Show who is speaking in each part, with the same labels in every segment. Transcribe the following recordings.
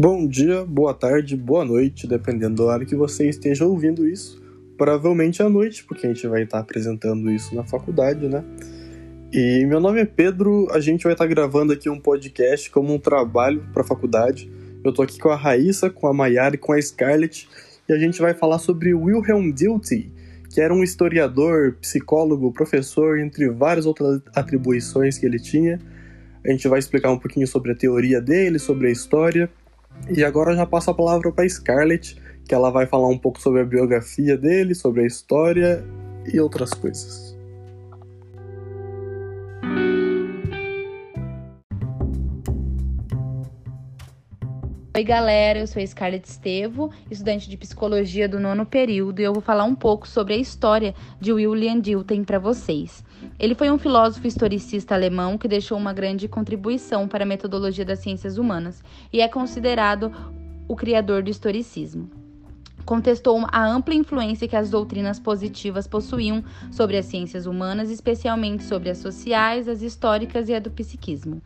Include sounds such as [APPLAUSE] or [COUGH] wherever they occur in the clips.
Speaker 1: Bom dia, boa tarde, boa noite, dependendo da hora que você esteja ouvindo isso. Provavelmente à noite, porque a gente vai estar apresentando isso na faculdade, né? E meu nome é Pedro, a gente vai estar gravando aqui um podcast como um trabalho para a faculdade. Eu tô aqui com a Raíssa, com a Maiara e com a Scarlett, e a gente vai falar sobre Wilhelm Dilthey, que era um historiador, psicólogo, professor, entre várias outras atribuições que ele tinha. A gente vai explicar um pouquinho sobre a teoria dele, sobre a história. E agora já passo a palavra para Scarlett, que ela vai falar um pouco sobre a biografia dele, sobre a história e outras coisas.
Speaker 2: Oi, galera, eu sou a Scarlett Estevo, estudante de psicologia do nono período, e eu vou falar um pouco sobre a história de William Dilthey para vocês. Ele foi um filósofo historicista alemão que deixou uma grande contribuição para a metodologia das ciências humanas e é considerado o criador do historicismo contestou a ampla influência que as doutrinas positivas possuíam sobre as ciências humanas, especialmente sobre as sociais, as históricas e a do psiquismo.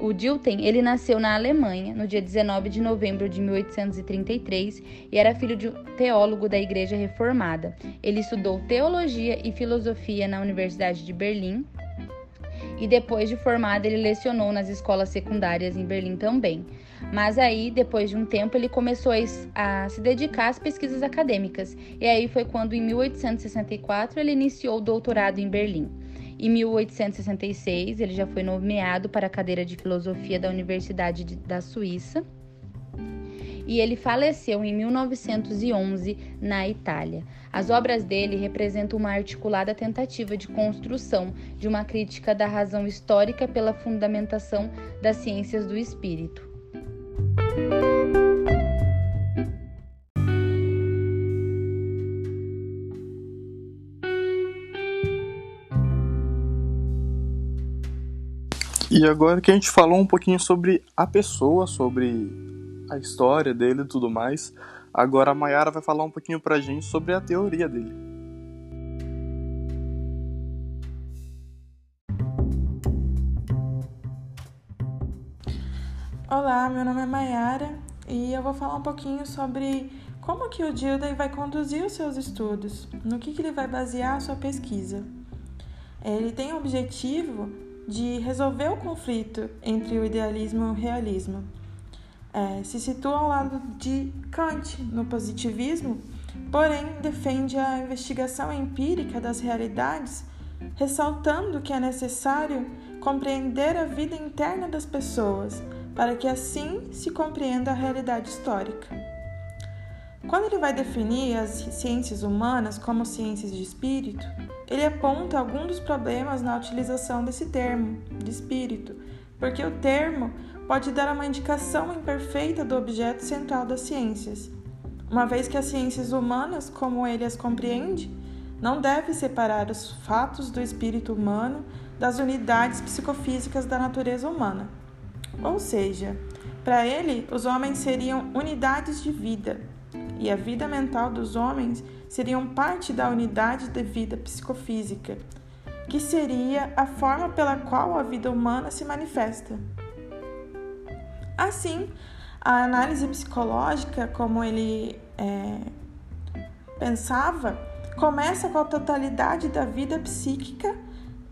Speaker 2: O Dilthey, ele nasceu na Alemanha no dia 19 de novembro de 1833 e era filho de um teólogo da Igreja Reformada. Ele estudou teologia e filosofia na Universidade de Berlim e depois de formado ele lecionou nas escolas secundárias em Berlim também. Mas aí, depois de um tempo, ele começou a, se dedicar às pesquisas acadêmicas. E aí foi quando, em 1864, ele iniciou o doutorado em Berlim. Em 1866, ele já foi nomeado para a cadeira de filosofia da Universidade de, da Suíça. E ele faleceu em 1911 na Itália. As obras dele representam uma articulada tentativa de construção de uma crítica da razão histórica pela fundamentação das ciências do espírito.
Speaker 1: E agora que a gente falou um pouquinho sobre a pessoa, sobre a história dele e tudo mais, agora a Mayara vai falar um pouquinho pra gente sobre a teoria dele.
Speaker 3: Olá, meu nome é Mayara e eu vou falar um pouquinho sobre como que o Dilday vai conduzir os seus estudos, no que, que ele vai basear a sua pesquisa. Ele tem o objetivo de resolver o conflito entre o idealismo e o realismo. É, se situa ao lado de Kant no positivismo, porém defende a investigação empírica das realidades, ressaltando que é necessário compreender a vida interna das pessoas para que assim se compreenda a realidade histórica. Quando ele vai definir as ciências humanas como ciências de espírito, ele aponta alguns dos problemas na utilização desse termo, de espírito, porque o termo pode dar uma indicação imperfeita do objeto central das ciências, uma vez que as ciências humanas, como ele as compreende, não deve separar os fatos do espírito humano das unidades psicofísicas da natureza humana. Ou seja, para ele, os homens seriam unidades de vida, e a vida mental dos homens seriam parte da unidade de vida psicofísica, que seria a forma pela qual a vida humana se manifesta. Assim, a análise psicológica, como ele é, pensava, começa com a totalidade da vida psíquica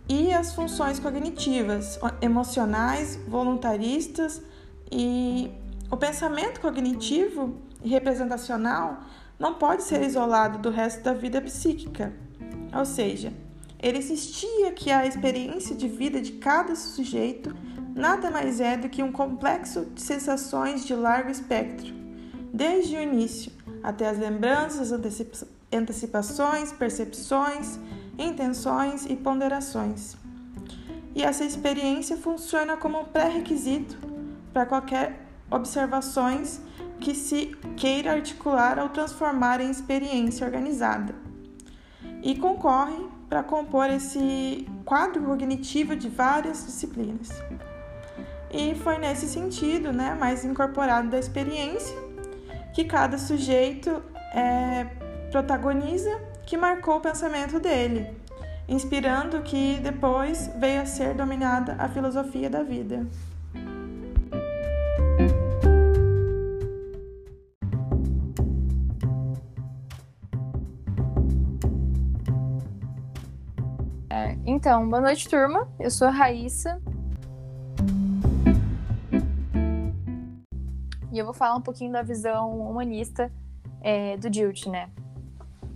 Speaker 3: e as funções cognitivas, emocionais, voluntaristas e o pensamento cognitivo e representacional não pode ser isolado do resto da vida psíquica. Ou seja, ele insistia que a experiência de vida de cada sujeito nada mais é do que um complexo de sensações de largo espectro, desde o início até as lembranças, antecipações, percepções, intenções e ponderações. E essa experiência funciona como um pré-requisito para qualquer observações que se queira articular ou transformar em experiência organizada. E concorre para compor esse quadro cognitivo de várias disciplinas. E foi nesse sentido, né, mais incorporado da experiência, que cada sujeito é, protagoniza, que marcou o pensamento dele, inspirando que depois veio a ser dominada a filosofia da vida.
Speaker 4: É, então, boa noite, turma. Eu sou a Raíssa. E eu vou falar um pouquinho da visão humanista é, do Dilt, né?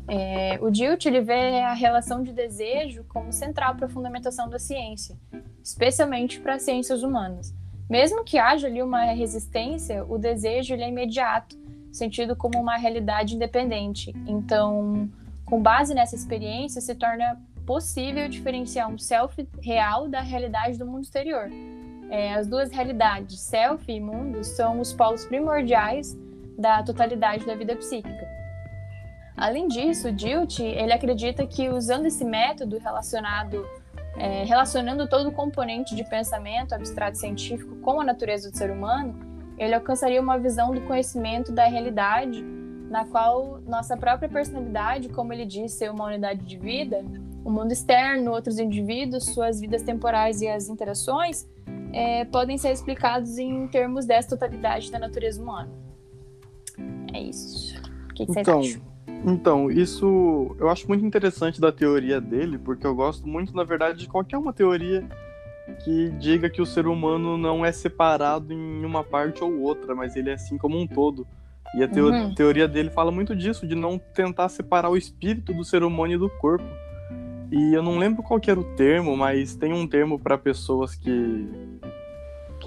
Speaker 4: É, o Dilt ele vê a relação de desejo como central para a fundamentação da ciência, especialmente para as ciências humanas. Mesmo que haja ali uma resistência, o desejo ele é imediato, sentido como uma realidade independente. Então, com base nessa experiência, se torna possível diferenciar um self real da realidade do mundo exterior. É, as duas realidades, self e mundo, são os polos primordiais da totalidade da vida psíquica. Além disso, Dilt ele acredita que usando esse método relacionado, é, relacionando todo o componente de pensamento abstrato científico com a natureza do ser humano, ele alcançaria uma visão do conhecimento da realidade, na qual nossa própria personalidade, como ele diz, ser uma unidade de vida, o mundo externo, outros indivíduos, suas vidas temporais e as interações é, podem ser explicados em termos dessa totalidade da natureza humana. É isso. O que, que
Speaker 1: então,
Speaker 4: vocês acham?
Speaker 1: Então, isso eu acho muito interessante da teoria dele, porque eu gosto muito, na verdade, de qualquer uma teoria que diga que o ser humano não é separado em uma parte ou outra, mas ele é assim como um todo. E a teo
Speaker 4: Uhum.
Speaker 1: teoria dele fala muito disso, de não tentar separar o espírito do ser humano e do corpo. E eu não lembro qual que era o termo, mas tem um termo para pessoas que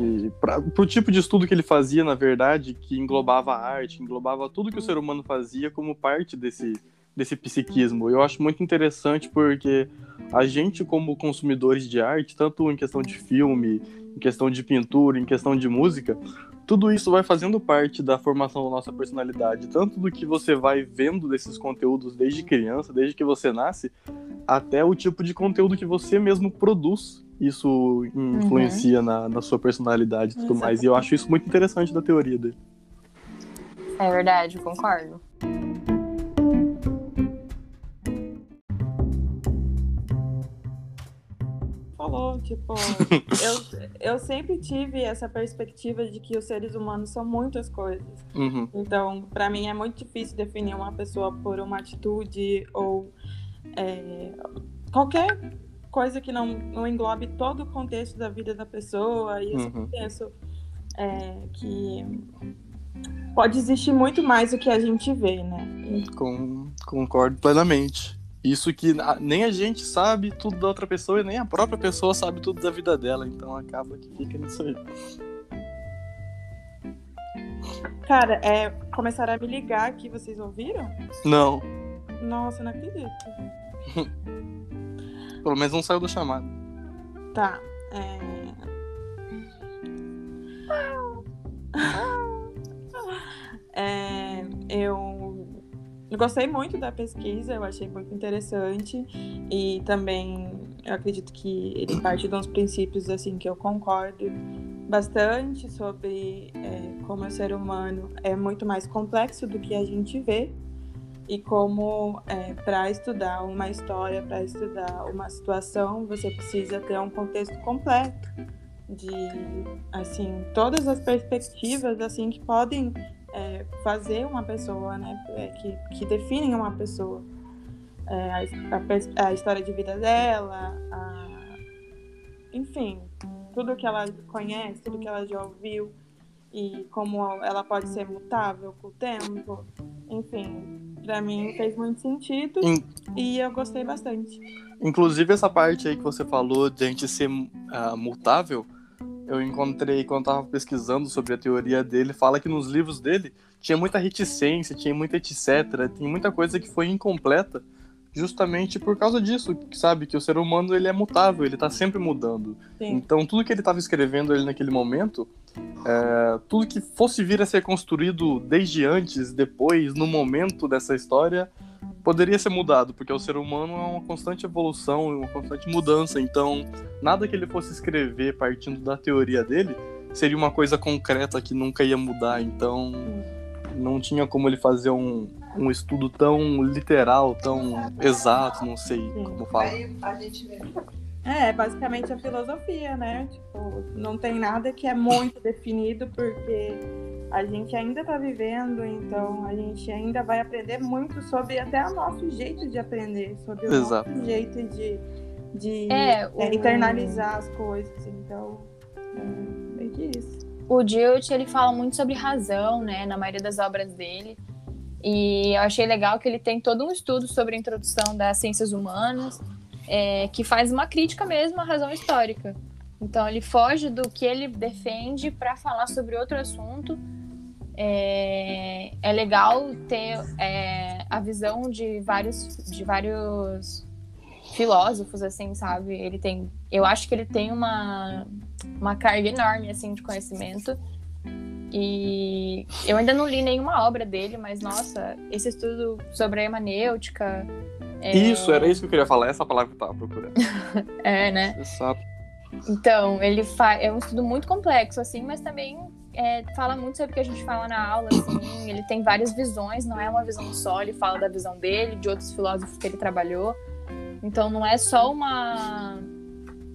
Speaker 1: que para o tipo de estudo que ele fazia, na verdade, que englobava a arte, englobava tudo que o ser humano fazia como parte desse desse psiquismo. Eu acho muito interessante porque a gente como consumidores de arte, tanto em questão de filme, em questão de pintura, em questão de música, tudo isso vai fazendo parte da formação da nossa personalidade, tanto do que você vai vendo desses conteúdos desde criança, desde que você nasce, até o tipo de conteúdo que você mesmo produz. Isso influencia na, na sua personalidade e tudo mais. E eu acho isso muito interessante da teoria dele.
Speaker 4: É verdade, concordo.
Speaker 3: Falou, tipo, [LAUGHS] eu, eu sempre tive essa perspectiva de que os seres humanos são muitas coisas.
Speaker 1: Uhum.
Speaker 3: Então, para mim é muito difícil definir uma pessoa por uma atitude ou é, qualquer coisa que não, não englobe todo o contexto da vida da pessoa. E eu
Speaker 1: Uhum.
Speaker 3: penso é, que pode existir muito mais do que a gente vê, né?
Speaker 1: Com, concordo plenamente. Isso que nem a gente sabe tudo da outra pessoa e nem a própria pessoa sabe tudo da vida dela. Então acaba que fica nisso aí.
Speaker 3: Cara, é, começaram a me ligar aqui, vocês ouviram?
Speaker 1: Não,
Speaker 3: Nossa, não acredito. [LAUGHS]
Speaker 1: pelo menos não saiu da chamada.
Speaker 3: Tá. É... É, eu gostei muito da pesquisa, eu achei muito interessante e também eu acredito que ele parte de uns princípios assim que eu concordo bastante sobre é, como o ser humano é muito mais complexo do que a gente vê e como para estudar uma história, para estudar uma situação, você precisa ter um contexto completo de assim todas as perspectivas assim que podem é, fazer uma pessoa, né, é, que, que definem uma pessoa, É, a, a a história de vida dela, a, enfim, tudo que ela conhece, tudo que ela já ouviu e como ela pode ser mutável com o tempo, enfim, para mim fez muito sentido
Speaker 1: In-
Speaker 3: e eu gostei bastante.
Speaker 1: Inclusive, essa parte aí que você falou de a gente ser mutável, eu encontrei quando tava pesquisando sobre a teoria dele, fala que nos livros dele tinha muita reticência, tinha muita etc, tem muita coisa que foi incompleta, justamente por causa disso, sabe que o ser humano ele é mutável, ele tá sempre mudando.
Speaker 3: Sim.
Speaker 1: Então, tudo que ele estava escrevendo ali naquele momento, é, tudo que fosse vir a ser construído desde antes, depois, no momento dessa história, poderia ser mudado, porque o ser humano é uma constante evolução, uma constante mudança. Então, nada que ele fosse escrever partindo da teoria dele seria uma coisa concreta que nunca ia mudar. Então, não tinha como ele fazer um, um estudo tão literal, tão exato, não sei
Speaker 3: Sim.
Speaker 1: como fala.
Speaker 3: É, basicamente a filosofia, né? Tipo, não tem nada que é muito [LAUGHS] definido porque a gente ainda tá vivendo, então a gente ainda vai aprender muito sobre até o nosso jeito de aprender, sobre o
Speaker 1: Exato.
Speaker 3: nosso jeito de de
Speaker 4: É,
Speaker 3: é,
Speaker 4: o-
Speaker 3: internalizar as coisas. Então, é meio que isso.
Speaker 4: O Dilt, ele fala muito sobre razão, né, na maioria das obras dele. E eu achei legal que ele tem todo um estudo sobre a introdução das ciências humanas, é, que faz uma crítica mesmo à razão histórica. Então ele foge do que ele defende para falar sobre outro assunto. É, é legal ter é, a visão de vários, de vários filósofos, assim, sabe? Ele tem, eu acho que ele tem uma uma carga enorme assim de conhecimento. E eu ainda não li nenhuma obra dele, mas nossa, esse estudo sobre a hermenêutica. É,
Speaker 1: Isso, era isso que eu queria falar, essa palavra que eu tava procurando. [LAUGHS]
Speaker 4: É, né?
Speaker 1: Exato.
Speaker 4: Então, ele fa... é um estudo muito complexo, assim, mas também é, fala muito sobre o que a gente fala na aula, assim. Ele tem várias visões, não é uma visão só, ele fala da visão dele, de outros filósofos que ele trabalhou. Então, não é só uma.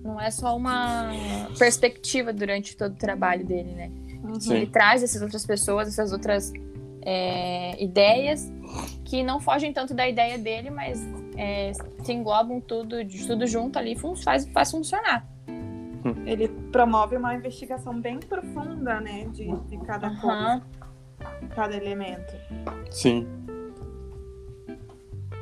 Speaker 4: Não é só uma perspectiva durante todo o trabalho dele, né?
Speaker 1: Sim.
Speaker 4: Ele traz essas outras pessoas, essas outras é, ideias que não fogem tanto da ideia dele, mas é, se englobam tudo, de tudo junto ali, fun- faz, faz funcionar.
Speaker 3: Ele promove uma investigação bem profunda, né? De, de cada
Speaker 4: Aham.
Speaker 3: coisa, cada elemento.
Speaker 1: Sim.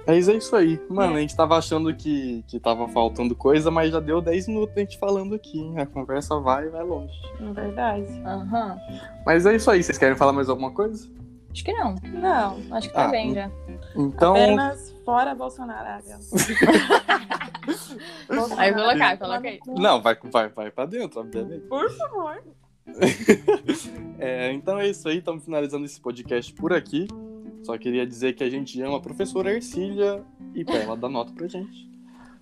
Speaker 1: Mas é isso aí. Mano, a gente tava achando que, que tava faltando coisa, mas já deu 10 minutos a gente falando aqui, hein? A conversa vai e vai longe.
Speaker 3: Na verdade.
Speaker 4: Aham.
Speaker 1: Mas é isso aí. Vocês querem falar mais alguma coisa?
Speaker 4: Acho que não.
Speaker 3: Não,
Speaker 4: Acho que tá
Speaker 1: Ah,
Speaker 4: bem já.
Speaker 1: Então.
Speaker 3: apenas fora Bolsonaro. Águia. [LAUGHS]
Speaker 4: Aí eu colocar,
Speaker 3: Bolsonaro,
Speaker 4: coloca aí.
Speaker 1: Não, vai, vai, vai pra dentro, obviamente.
Speaker 3: Por favor. [LAUGHS]
Speaker 1: É, então é isso aí, estamos finalizando esse podcast por aqui. Só queria dizer que a gente ama a professora Ercília e pra ela dar nota pra gente.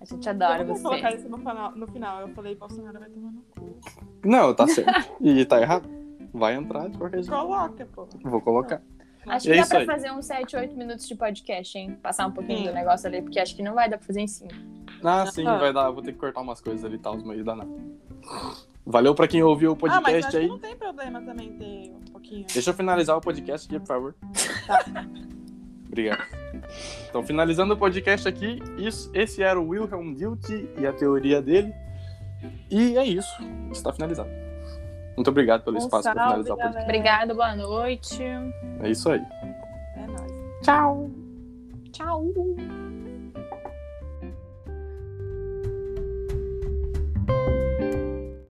Speaker 4: A gente adora
Speaker 3: eu vou colocar
Speaker 4: você.
Speaker 3: isso no final, no final. Eu falei, Bolsonaro vai tomar no cu.
Speaker 1: Não, tá certo. E tá errado. Vai entrar de qualquer jeito.
Speaker 3: Coloca, pô.
Speaker 1: Vou colocar.
Speaker 4: Acho
Speaker 1: É
Speaker 4: que dá
Speaker 1: isso
Speaker 4: pra
Speaker 1: aí.
Speaker 4: fazer uns 7, 8 minutos de podcast, hein? Passar um pouquinho
Speaker 3: Sim.
Speaker 4: do negócio ali, porque acho que não vai dar pra fazer em 5.
Speaker 1: Ah, sim,
Speaker 3: Ah.
Speaker 1: vai dar. Vou ter que cortar umas coisas ali e tal, mas dá nada. Valeu pra quem ouviu o
Speaker 3: ah, mas
Speaker 1: podcast
Speaker 3: acho
Speaker 1: aí.
Speaker 3: que não tem problema também ter pouquinho.
Speaker 1: Deixa eu finalizar o podcast aqui, por favor.
Speaker 3: Tá. [LAUGHS]
Speaker 1: Obrigado. Então, finalizando o podcast aqui, isso, esse era o Wilhelm Dilke e a teoria dele. E é isso. Está finalizado. Muito obrigado pelo
Speaker 3: Um
Speaker 1: espaço para finalizar o podcast.
Speaker 3: galera.
Speaker 4: Obrigada, boa noite.
Speaker 1: É isso aí.
Speaker 3: É nóis.
Speaker 4: Tchau. Tchau.